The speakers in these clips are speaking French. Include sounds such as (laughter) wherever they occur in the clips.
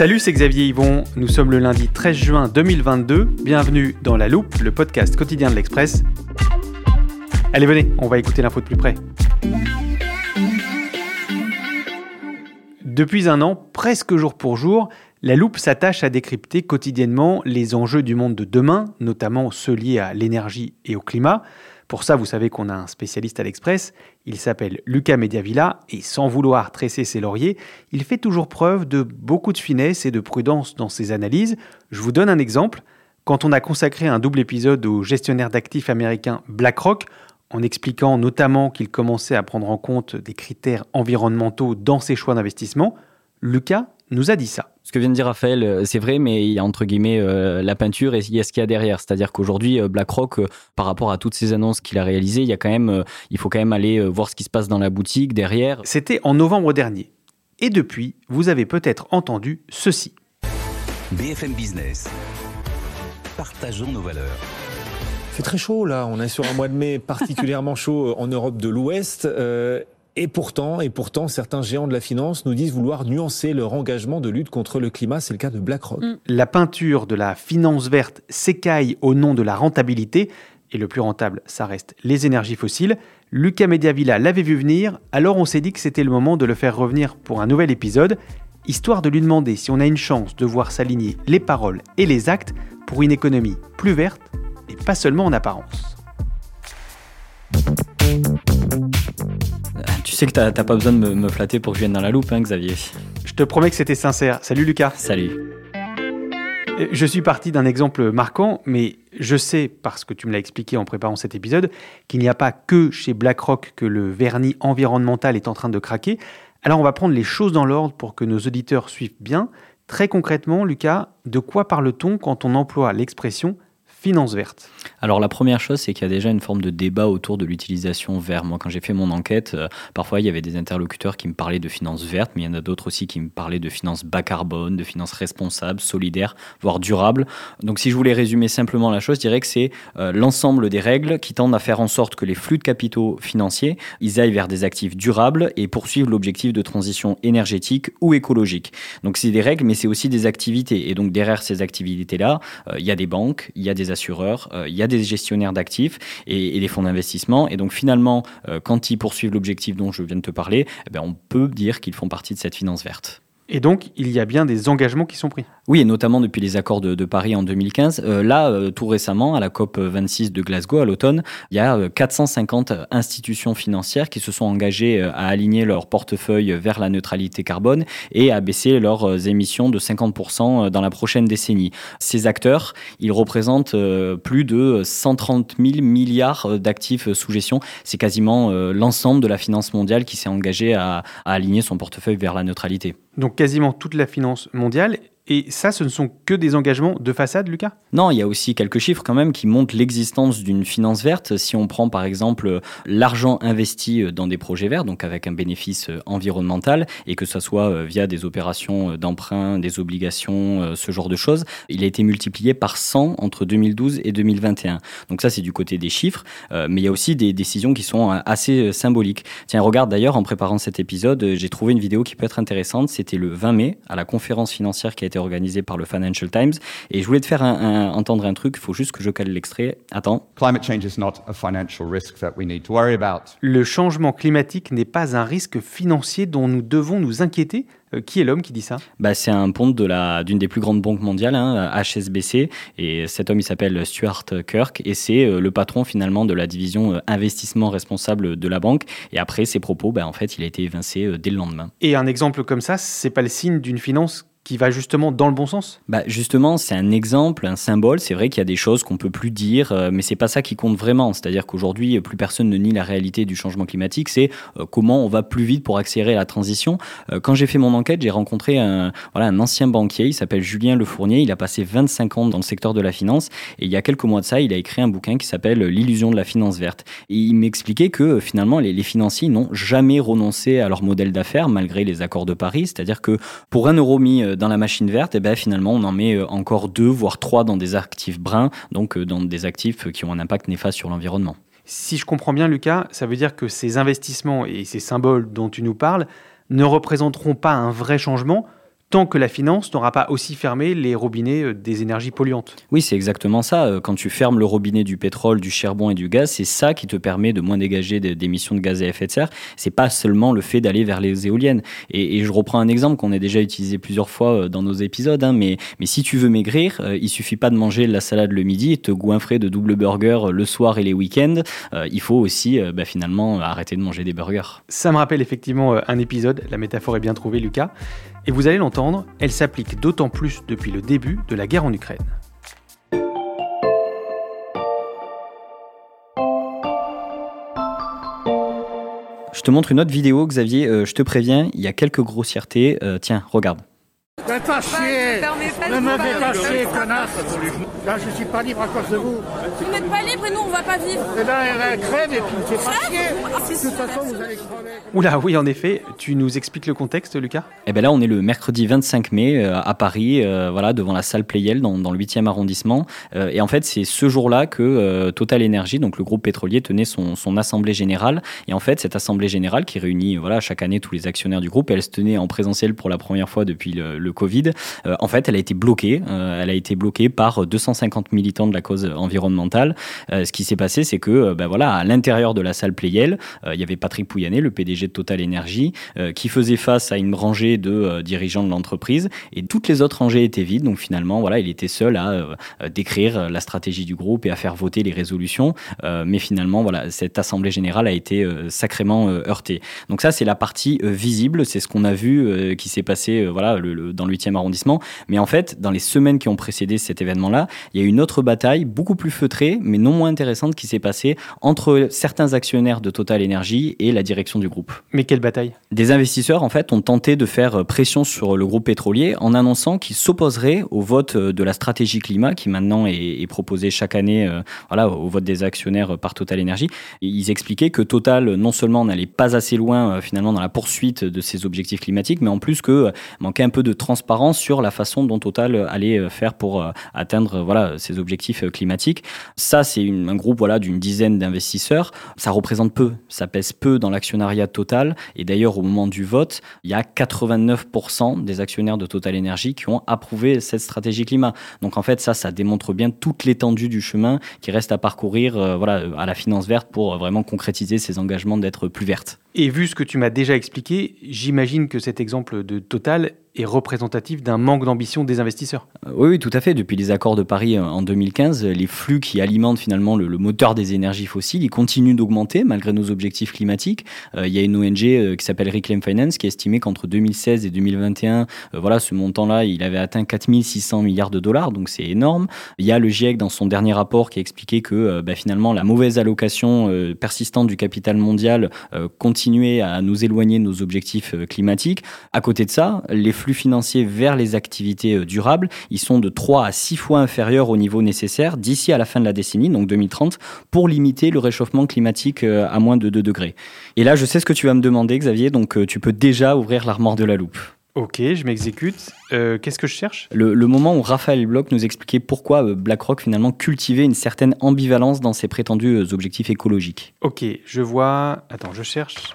Salut, c'est Xavier Yvon. Nous sommes le lundi 13 juin 2022. Bienvenue dans La Loupe, le podcast quotidien de l'Express. Allez, venez, on va écouter l'info de plus près. Depuis un an, presque jour pour jour, la loupe s'attache à décrypter quotidiennement les enjeux du monde de demain, notamment ceux liés à l'énergie et au climat. Pour ça, vous savez qu'on a un spécialiste à l'Express. Il s'appelle Lucas Mediavilla et sans vouloir tresser ses lauriers, il fait toujours preuve de beaucoup de finesse et de prudence dans ses analyses. Je vous donne un exemple. Quand on a consacré un double épisode au gestionnaire d'actifs américain BlackRock, en expliquant notamment qu'il commençait à prendre en compte des critères environnementaux dans ses choix d'investissement, Lucas nous a dit ça. Ce que vient de dire Raphaël, euh, c'est vrai, mais il y a entre guillemets euh, la peinture et il y a ce qu'il y a derrière. C'est-à-dire qu'aujourd'hui, euh, BlackRock, par rapport à toutes ces annonces qu'il a réalisées, il y a quand même, il faut quand même aller voir ce qui se passe dans la boutique derrière. C'était en novembre dernier. Et depuis, vous avez peut-être entendu ceci. BFM Business. Partageons nos valeurs. C'est très chaud là, on est sur un mois de mai particulièrement chaud en Europe de l'Ouest. Et pourtant, et pourtant, certains géants de la finance nous disent vouloir nuancer leur engagement de lutte contre le climat. C'est le cas de BlackRock. Mm. La peinture de la finance verte s'écaille au nom de la rentabilité. Et le plus rentable, ça reste les énergies fossiles. Lucas Mediavilla l'avait vu venir, alors on s'est dit que c'était le moment de le faire revenir pour un nouvel épisode, histoire de lui demander si on a une chance de voir s'aligner les paroles et les actes pour une économie plus verte et pas seulement en apparence. Sais que t'as pas besoin de me, flatter pour que je vienne dans la loupe, hein, Xavier. Je te promets que c'était sincère. Salut Lucas. Salut. Euh, je suis parti d'un exemple marquant, mais je sais, parce que tu me l'as expliqué en préparant cet épisode, qu'il n'y a pas que chez BlackRock que le vernis environnemental est en train de craquer. Alors on va prendre les choses dans l'ordre pour que nos auditeurs suivent bien. Très concrètement, Lucas, de quoi parle-t-on quand on emploie l'expression finance verte Alors la première chose, c'est qu'il y a déjà une forme de débat autour de l'utilisation verte. Moi, quand j'ai fait mon enquête, euh, parfois il y avait des interlocuteurs qui me parlaient de finance verte, mais il y en a d'autres aussi qui me parlaient de finance bas carbone, de finance responsable, solidaire, voire durable. Donc si je voulais résumer simplement la chose, je dirais que c'est euh, l'ensemble des règles qui tendent à faire en sorte que les flux de capitaux financiers, ils aillent vers des actifs durables et poursuivent l'objectif de transition énergétique ou écologique. Donc c'est des règles, mais c'est aussi des activités. Et donc derrière ces activités-là, euh, il y a des banques, il y a des assureurs, euh, il y a des gestionnaires d'actifs et, des fonds d'investissement. Et donc finalement, euh, quand ils poursuivent l'objectif dont je viens de te parler, eh ben, on peut dire qu'ils font partie de cette finance verte. Et donc, il y a bien des engagements qui sont pris. Oui, et notamment depuis les accords de, Paris en 2015. Euh, là, euh, tout récemment, à la COP 26 de Glasgow, à l'automne, il y a 450 euh, institutions financières qui se sont engagées à aligner leur portefeuille vers la neutralité carbone et à baisser leurs émissions de 50% dans la prochaine décennie. Ces acteurs, ils représentent plus de 130 000 milliards d'actifs sous gestion. C'est quasiment l'ensemble de la finance mondiale qui s'est engagée à aligner son portefeuille vers la neutralité donc quasiment toute la finance mondiale. Et ça, ce ne sont que des engagements de façade, Lucas? Non, il y a aussi quelques chiffres quand même qui montrent l'existence d'une finance verte. Si on prend par exemple l'argent investi dans des projets verts, donc avec un bénéfice environnemental, et que ce soit euh, via des opérations d'emprunt, des obligations, euh, ce genre de choses, il a été multiplié par 100 entre 2012 et 2021. Donc ça, c'est du côté des chiffres, euh, mais il y a aussi des décisions qui sont assez symboliques. Tiens, regarde d'ailleurs, en préparant cet épisode, j'ai trouvé une vidéo qui peut être intéressante. C'était le 20 mai, à la conférence financière qui a été organisé par le Financial Times. Et je voulais te faire entendre un truc, il faut juste que je cale l'extrait. Attends. Le changement climatique n'est pas un risque financier dont nous devons nous inquiéter euh, qui est l'homme qui dit ça? Bah, C'est un ponte d'une des plus grandes banques mondiales, HSBC. Hein, et cet homme, il s'appelle Stuart Kirk. Et c'est euh, le patron finalement de la division euh, investissement responsable de la banque. Et après ses propos, bah, en fait, il a été évincé dès le lendemain. Et un exemple comme ça, c'est pas le signe d'une finance qui va justement dans le bon sens? Bah Justement, c'est un exemple, un symbole. C'est vrai qu'il y a des choses qu'on peut plus dire, euh, mais c'est pas ça qui compte vraiment. C'est-à-dire qu'aujourd'hui, plus personne ne nie la réalité du changement climatique. C'est euh, comment on va plus vite pour accélérer la transition. Euh, quand j'ai fait mon enquête, j'ai rencontré un, voilà, un ancien banquier. Il s'appelle Julien Lefournier. Il a passé 25 ans dans le secteur de la finance. Et il y a quelques mois de ça, il a écrit un bouquin qui s'appelle L'illusion de la finance verte. Et il m'expliquait que finalement, les financiers n'ont jamais renoncé à leur modèle d'affaires malgré les accords de Paris. C'est-à-dire que pour un euro mis dans la machine verte, et eh ben finalement on en met euh, encore deux, voire trois dans des actifs bruns, donc euh, dans des actifs qui ont un impact néfaste sur l'environnement. Si je comprends bien, Lucas, ça veut dire que ces investissements et ces symboles dont tu nous parles ne représenteront pas un vrai changement, tant que la finance n'aura pas aussi fermé les robinets euh, des énergies polluantes. Oui, c'est exactement ça. Euh, quand tu fermes le robinet du pétrole, du charbon et du gaz, c'est ça qui te permet de moins dégager d'émissions de gaz à effet de serre. C'est pas seulement le fait d'aller vers les éoliennes. Et, je reprends un exemple qu'on a déjà utilisé plusieurs fois euh, dans nos épisodes. Hein, mais, mais si tu veux maigrir, il suffit pas de manger la salade le midi et te goinfrer de double burger le soir et les week-ends. il faut aussi bah, finalement arrêter de manger des burgers. Ça me rappelle effectivement un épisode. La métaphore est bien trouvée, Lucas. Et vous allez l'entendre, elle s'applique d'autant plus depuis le début de la guerre en Ukraine. Je te montre une autre vidéo, Xavier. Euh, je te préviens, il y a quelques grossièretés. Euh, tiens, regarde. Faites pas chier Ne me faites pas chier, connasse Là, je suis pas libre à cause de vous. Vous n'êtes pas libre et nous, on va pas vivre. Eh ben, elle crève et puis me fait pas chier. De toute façon, vous allez crever. Oula, oui, en effet. Tu nous expliques le contexte, Lucas? Eh ben là, on est le mercredi 25 mai euh, à Paris, euh, voilà, devant la salle Playel dans, dans le 8e arrondissement. Euh, et en fait, c'est ce jour-là que Total Energy, donc le groupe pétrolier, tenait son, son, assemblée générale. Et en fait, cette assemblée générale qui réunit voilà, chaque année tous les actionnaires du groupe, elle se tenait en présentiel pour la première fois depuis le, le Euh, en fait, elle a été bloquée. Euh, elle a été bloquée par 250 militants de la cause environnementale. Euh, ce qui s'est passé, c'est que, ben voilà, à l'intérieur de la salle Playel, il y avait Patrick Pouyanné, le PDG de Total Energy, qui faisait face à une rangée de dirigeants de l'entreprise, et toutes les autres rangées étaient vides. Donc finalement, voilà, il était seul à décrire la stratégie du groupe et à faire voter les résolutions. mais finalement, voilà, cette assemblée générale a été sacrément heurtée. Donc ça, c'est la partie visible. C'est ce qu'on a vu qui s'est passé, voilà, le, dans le 8e arrondissement. Mais en fait, dans les semaines qui ont précédé cet événement-là, il y a une autre bataille, beaucoup plus feutrée, mais non moins intéressante, qui s'est passée entre certains actionnaires de Total Energy et la direction du groupe. Mais quelle bataille? Des investisseurs, en fait, ont tenté de faire pression sur le groupe pétrolier en annonçant qu'ils s'opposeraient au vote de la stratégie climat qui maintenant est, proposée chaque année euh, voilà, au vote des actionnaires par Total Energy. ils expliquaient que Total, non seulement n'allait pas assez loin euh, finalement dans la poursuite de ses objectifs climatiques, mais en plus que euh, manquait un peu de transparence sur la façon dont Total allait euh, faire pour euh, atteindre voilà, ses objectifs euh, climatiques. Ça, c'est un groupe voilà, d'une dizaine d'investisseurs. Ça représente peu, ça pèse peu dans l'actionnariat Total. Et d'ailleurs, au moment du vote, il y a 89% des actionnaires de Total Energy qui ont approuvé cette stratégie climat. Donc en fait, ça, ça démontre bien toute l'étendue du chemin qui reste à parcourir voilà, à la finance verte pour vraiment concrétiser ses engagements d'être plus verte. Et vu ce que tu m'as déjà expliqué, j'imagine que cet exemple de Total est représentatif d'un manque d'ambition des investisseurs. Euh, oui, tout à fait. Depuis les accords de Paris euh, en 2015, les flux qui alimentent finalement le, moteur des énergies fossiles, ils continuent d'augmenter malgré nos objectifs climatiques. Euh, il y a une ONG qui s'appelle Reclaim Finance qui a estimé qu'entre 2016 et 2021, voilà, ce montant-là, il avait atteint 4600 milliards de dollars, donc c'est énorme. Il y a le GIEC dans son dernier rapport qui a expliqué que bah, finalement la mauvaise allocation persistante du capital mondial continuait à nous éloigner de nos objectifs climatiques. À côté de ça, les flux financiers vers les activités euh, durables, ils sont de 3 à 6 fois inférieurs au niveau nécessaire d'ici à la fin de la décennie, donc 2030, pour limiter le réchauffement climatique euh, à moins de 2 degrés. Et là, je sais ce que tu vas me demander, Xavier, donc euh, tu peux déjà ouvrir l'armoire de la loupe. Ok, je m'exécute. Qu'est-ce que je cherche? Le, moment où Raphaël Bloch nous expliquait pourquoi BlackRock finalement cultivait une certaine ambivalence dans ses prétendus objectifs écologiques. Ok, je vois. Attends, je cherche.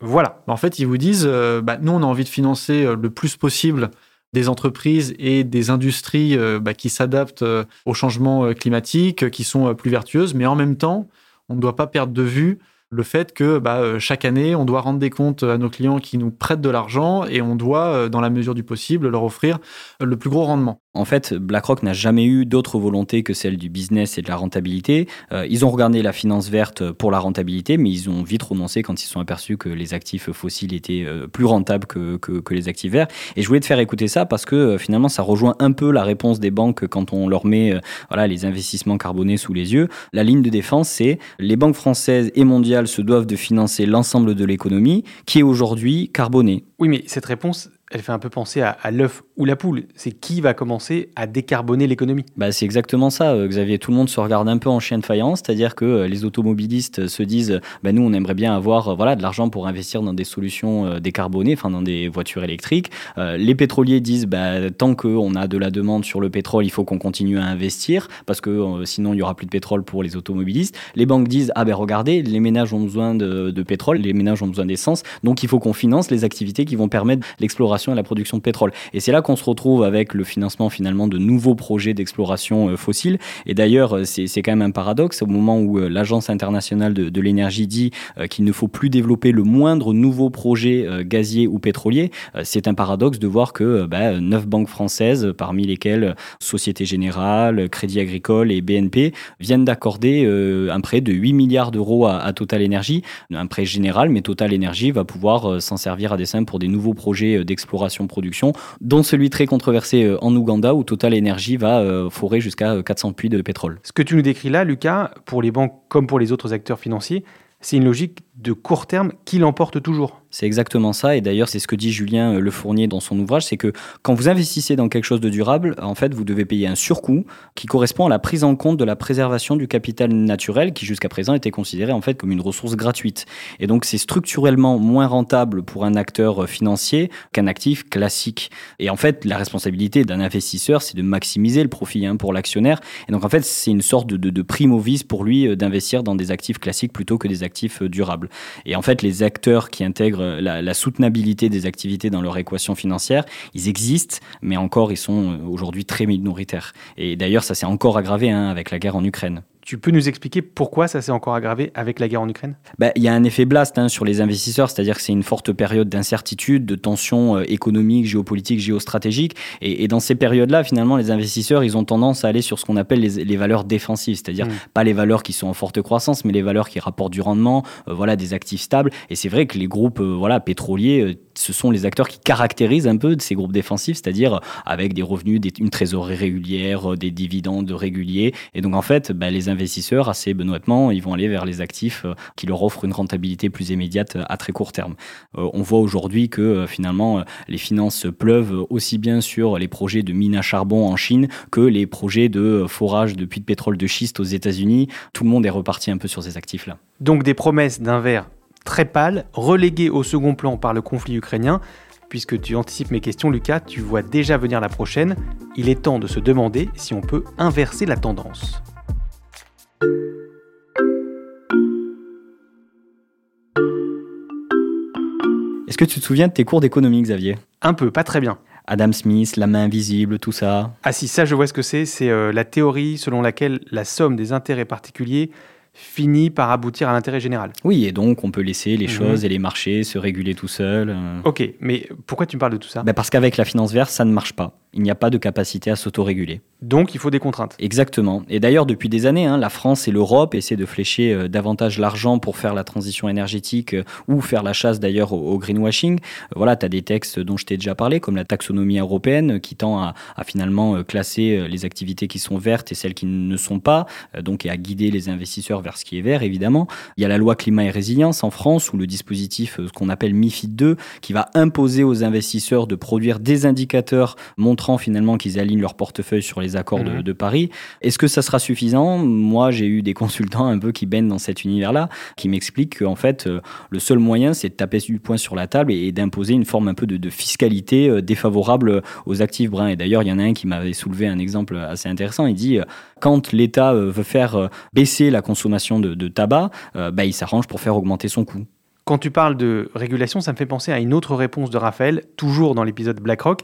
Voilà. En fait, ils vous disent, euh, bah, nous, on a envie de financer euh, le plus possible des entreprises et des industries euh, bah, qui s'adaptent au changement climatique, qui sont plus vertueuses, mais en même temps, on ne doit pas perdre de vue le fait que bah, chaque année, on doit rendre des comptes à nos clients qui nous prêtent de l'argent et on doit, dans la mesure du possible, leur offrir le plus gros rendement. En fait, BlackRock n'a jamais eu d'autre volonté que celle du business et de la rentabilité. Euh, ils ont regardé la finance verte pour la rentabilité, mais ils ont vite renoncé quand ils sont aperçus que les actifs fossiles étaient euh, plus rentables que, que, les actifs verts. Et je voulais te faire écouter ça parce que euh, finalement, ça rejoint un peu la réponse des banques quand on leur met voilà, les investissements carbonés sous les yeux. La ligne de défense, c'est les banques françaises et mondiales se doivent de financer l'ensemble de l'économie qui est aujourd'hui carbonée. Oui, mais cette réponse, elle fait un peu penser à, l'œuf ou la poule C'est qui va commencer à décarboner l'économie bah, C'est exactement ça, euh, Xavier. Tout le monde se regarde un peu en chien de faïence, c'est-à-dire que euh, les automobilistes se disent bah, nous, on aimerait bien avoir euh, voilà, de l'argent pour investir dans des solutions décarbonées, enfin dans des voitures électriques. les pétroliers disent bah, tant qu'on a de la demande sur le pétrole, il faut qu'on continue à investir parce que sinon, il n'y aura plus de pétrole pour les automobilistes. Les banques disent ah ben regardez, les ménages ont besoin de, de pétrole, les ménages ont besoin d'essence, donc il faut qu'on finance les activités qui vont permettre l'exploration et la production de pétrole. Et c'est là qu'on se retrouve avec le financement finalement de nouveaux projets d'exploration euh, fossile. Et d'ailleurs, euh, c'est quand même un paradoxe au moment où euh, l'Agence internationale de, l'énergie dit qu'il ne faut plus développer le moindre nouveau projet gazier ou pétrolier. C'est un paradoxe de voir que bah, neuf banques françaises, parmi lesquelles Société Générale, Crédit Agricole et BNP, viennent d'accorder un prêt de 8 milliards d'euros à, Total Energy, un prêt général, mais Total Energy va pouvoir s'en servir à dessein pour des nouveaux projets d'exploration-production, dont celui très controversé euh, en Ouganda où Total Energy va euh, forer jusqu'à 400 puits de pétrole. Ce que tu nous décris là, Lucas, pour les banques comme pour les autres acteurs financiers, c'est une logique de court terme qui l'emporte toujours. C'est exactement ça. Et d'ailleurs, c'est ce que dit Julien euh, Le Fournier dans son ouvrage, c'est que quand vous investissez dans quelque chose de durable, en fait, vous devez payer un surcoût qui correspond à la prise en compte de la préservation du capital naturel qui jusqu'à présent était considéré en fait comme une ressource gratuite. Et donc, c'est structurellement moins rentable pour un acteur euh, financier qu'un actif classique. Et en fait, la responsabilité d'un investisseur, c'est de maximiser le profit hein, pour l'actionnaire. Et donc, en fait, c'est une sorte de, de, de pour lui euh, d'investir dans des actifs classiques plutôt que des actifs durables. Et en fait, les acteurs qui intègrent la, soutenabilité des activités dans leur équation financière, ils existent, mais encore, ils sont euh, aujourd'hui très minoritaires. Et d'ailleurs, ça s'est encore aggravé hein, avec la guerre en Ukraine. Tu peux nous expliquer pourquoi ça s'est encore aggravé avec la guerre en Ukraine? Bah, Il y a un effet blast hein, sur les investisseurs, c'est-à-dire que c'est une forte période d'incertitude, de tensions euh, économiques, géopolitiques, géostratégiques. Et, dans ces périodes-là, finalement, les investisseurs, ils ont tendance à aller sur ce qu'on appelle les, valeurs défensives, c'est-à-dire mmh. pas les valeurs qui sont en forte croissance, mais les valeurs qui rapportent du rendement, euh, voilà, des actifs stables. Et c'est vrai que les groupes euh, voilà, pétroliers ce sont les acteurs qui caractérisent un peu ces groupes défensifs, c'est-à-dire avec des revenus, une trésorerie régulière, des dividendes réguliers. Et donc en fait, bah, les investisseurs, assez benoîtement, ils vont aller vers les actifs euh, qui leur offrent une rentabilité plus immédiate à très court terme. Euh, on voit aujourd'hui que euh, finalement, les finances pleuvent aussi bien sur les projets de mines à charbon en Chine que les projets de forage de puits de pétrole de schiste aux États-Unis. Tout le monde est reparti un peu sur ces actifs-là. Donc des promesses d'un verre très pâle, relégué au second plan par le conflit ukrainien. Puisque tu anticipes mes questions, Lucas, tu vois déjà venir la prochaine. Il est temps de se demander si on peut inverser la tendance. Est-ce que tu te souviens de tes cours d'économie, Xavier? Un peu, pas très bien. Adam Smith, la main invisible, tout ça. Ah si, ça je vois ce que c'est. C'est euh, la théorie selon laquelle la somme des intérêts particuliers finit par aboutir à l'intérêt général. Oui, et donc on peut laisser les mhm. choses et les marchés se réguler tout seuls. Euh. Ok, mais pourquoi tu me parles de tout ça? Ben Parce qu'avec la finance verte, ça ne marche pas il n'y a pas de capacité à s'autoréguler. Donc il faut des contraintes. Exactement. Et d'ailleurs, depuis des années, hein, la France et l'Europe essaient de flécher euh, davantage l'argent pour faire la transition énergétique euh, ou faire la chasse d'ailleurs au, greenwashing. Euh, voilà, tu as des textes dont je t'ai déjà parlé, comme la taxonomie européenne, qui tend à, finalement classer les activités qui sont vertes et celles qui ne sont pas, donc et à guider les investisseurs vers ce qui est vert, évidemment. Il y a la loi climat et résilience en France, ou le dispositif, qu'on appelle MIFID 2, qui va imposer aux investisseurs de produire des indicateurs montrant finalement qu'ils alignent leur portefeuille sur les accords de, mhm. Paris. Est-ce que ça sera suffisant? Moi, j'ai eu des consultants un peu qui baignent dans cet univers-là, qui m'expliquent qu'en fait, euh, le seul moyen, c'est de taper du poing sur la table et, d'imposer une forme un peu de, fiscalité euh, défavorable aux actifs bruns. Et d'ailleurs, il y en a un qui m'avait soulevé un exemple assez intéressant. Il dit, euh, quand l'État veut faire baisser la consommation de, tabac, bah, il s'arrange pour faire augmenter son coût. Quand tu parles de régulation, ça me fait penser à une autre réponse de Raphaël, toujours dans l'épisode BlackRock.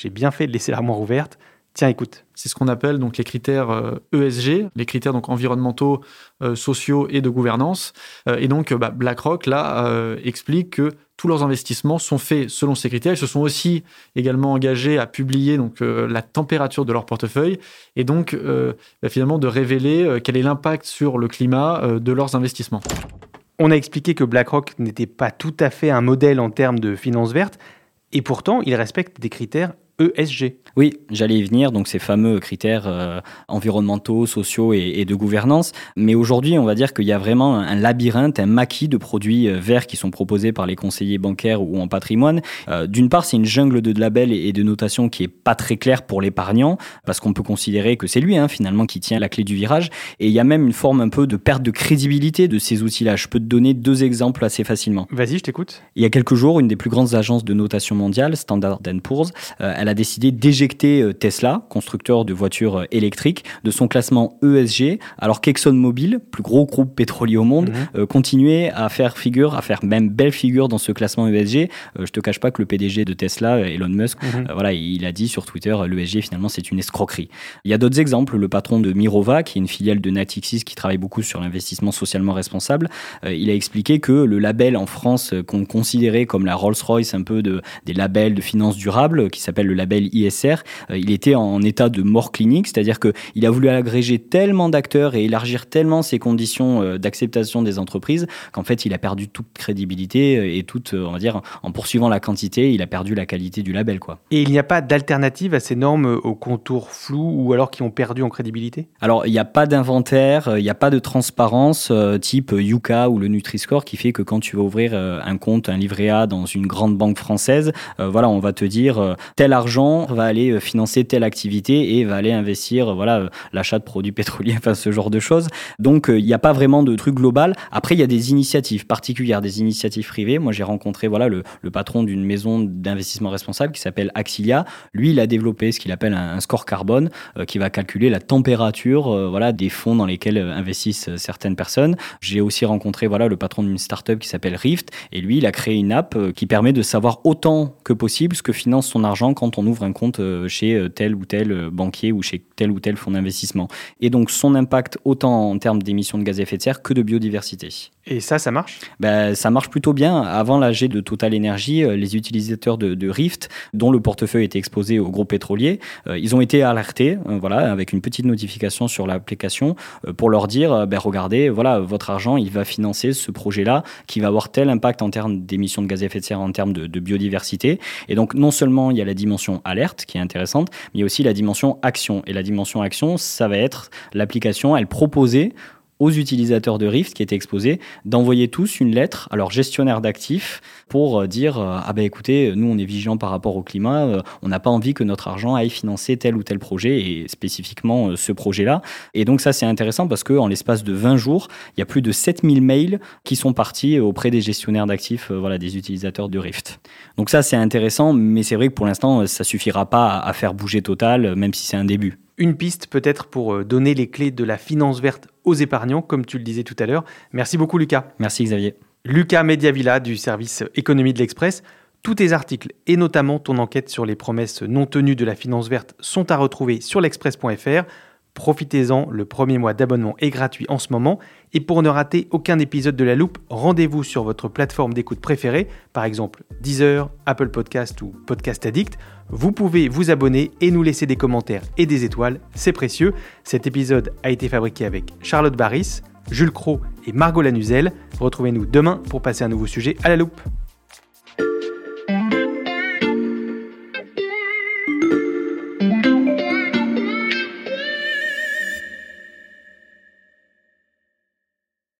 J'ai bien fait de laisser l'armoire ouverte. Tiens, écoute. C'est ce qu'on appelle donc les critères ESG, euh, e les critères donc environnementaux, euh, sociaux et de gouvernance. Euh, et donc bah, BlackRock là explique que tous leurs investissements sont faits selon ces critères. Ils se sont aussi également engagés à publier donc la température de leur portefeuille et donc bah, finalement de révéler quel est l'impact sur le climat de leurs investissements. On a expliqué que BlackRock n'était pas tout à fait un modèle en termes de finances vertes, et pourtant, il respecte des critères ESG. Oui, j'allais y venir, donc ces fameux critères euh, environnementaux, sociaux et, de gouvernance. Mais aujourd'hui, on va dire qu'il y a vraiment un labyrinthe, un maquis de produits euh, verts qui sont proposés par les conseillers bancaires ou en patrimoine. Euh, d'une part, c'est une jungle de labels et de notations qui est pas très claire pour l'épargnant, parce qu'on peut considérer que c'est lui hein, finalement qui tient la clé du virage. Et il y a même une forme un peu de perte de crédibilité de ces outils-là. Je peux te donner deux exemples assez facilement. Vas-y, je t'écoute. Il y a quelques jours, une des plus grandes agences de notation mondiale, Standard Poor's, elle a décidé d'éjecter euh, Tesla, constructeur de voitures euh, électriques, de son classement ESG, alors qu'ExxonMobil, plus gros groupe pétrolier au monde, mhm. euh, continuait à faire figure, à faire même belle figure dans ce classement ESG. je te cache pas que le PDG de Tesla, Elon Musk, mhm. voilà, il a dit sur Twitter, l'ESG finalement c'est une escroquerie. Il y a d'autres exemples, le patron de Mirova, qui est une filiale de Natixis qui travaille beaucoup sur l'investissement socialement responsable, il a expliqué que le label en France qu'on considérait comme la Rolls-Royce un peu de, des labels de finances durables, qui s'appelle le label ISR, euh, il était en état de mort clinique, c'est-à-dire qu'il a voulu agréger tellement d'acteurs et élargir tellement ses conditions euh, d'acceptation des entreprises qu'en fait, il a perdu toute crédibilité euh, et toute, on va dire, en poursuivant la quantité, il a perdu la qualité du label. Quoi. Et il n'y a pas d'alternative à ces normes aux contours flous ou alors qui ont perdu en crédibilité? Alors, il n'y a pas d'inventaire, il n'y a pas de transparence type Yuka ou le Nutri-Score qui fait que quand tu vas ouvrir un compte, un livret A dans une grande banque française, voilà, on va te dire tel argent va aller euh, financer telle activité et va aller investir euh, voilà euh, l'achat de produits (laughs) pétroliers, enfin ce genre de choses. Donc il n'y a pas vraiment de truc global. Après, il y a des initiatives particulières, des initiatives privées. Moi, j'ai rencontré voilà le, patron d'une maison d'investissement responsable qui s'appelle Axilia. Lui, il a développé ce qu'il appelle un, score carbone qui va calculer la température voilà des fonds dans lesquels investissent certaines personnes. J'ai aussi rencontré voilà le patron d'une startup qui s'appelle Rift et lui, il a créé une app qui permet de savoir autant que possible ce que finance son argent quand on ouvre un compte euh, chez euh, tel ou tel euh, banquier ou chez tel ou tel fonds d'investissement. Et donc son impact autant en termes d'émissions de gaz à effet de serre que de biodiversité. Et ça, ça marche? Ben, Ça marche plutôt bien. Avant l'AG de Total Energy, les utilisateurs de, Rift, dont le portefeuille était exposé aux gros pétroliers, ils ont été alertés, voilà, avec une petite notification sur l'application pour leur dire, ben, regardez, voilà, votre argent, il va financer ce projet-là qui va avoir tel impact en termes d'émissions de gaz à effet de serre, en termes de, de biodiversité. Et donc, non seulement il y a la dimension alerte qui est intéressante, mais il y a aussi la dimension action. Et la dimension action, ça va être l'application, elle proposait aux utilisateurs de Rift qui étaient exposés d'envoyer tous une lettre à leur gestionnaire d'actifs pour euh, dire euh, ah ben écoutez nous on est vigilants par rapport au climat euh, on n'a pas envie que notre argent aille financer tel ou tel projet et spécifiquement ce projet là et donc ça c'est intéressant parce que en l'espace de 20 jours il y a plus de 7000 mails qui sont partis auprès des gestionnaires d'actifs voilà des utilisateurs de Rift. Donc ça c'est intéressant mais c'est vrai que pour l'instant ça suffira pas à faire bouger Total même si c'est un début une piste peut-être pour euh, donner les clés de la finance verte aux épargnants, comme tu le disais tout à l'heure. Merci beaucoup Lucas. Merci Xavier. Lucas Mediavilla du service économie de l'Express. Tous tes articles et notamment ton enquête sur les promesses non tenues de la finance verte sont à retrouver sur l'express.fr. Profitez-en, le premier mois d'abonnement est gratuit en ce moment. Et pour ne rater aucun épisode de La Loupe, rendez-vous sur votre plateforme d'écoute préférée, par exemple Deezer, Apple Podcast ou Podcast Addict. Vous pouvez vous abonner et nous laisser des commentaires et des étoiles, c'est précieux. Cet épisode a été fabriqué avec Charlotte Barris, Jules Cro et Margot Lanuzel. Retrouvez-nous demain pour passer un nouveau sujet à la loupe.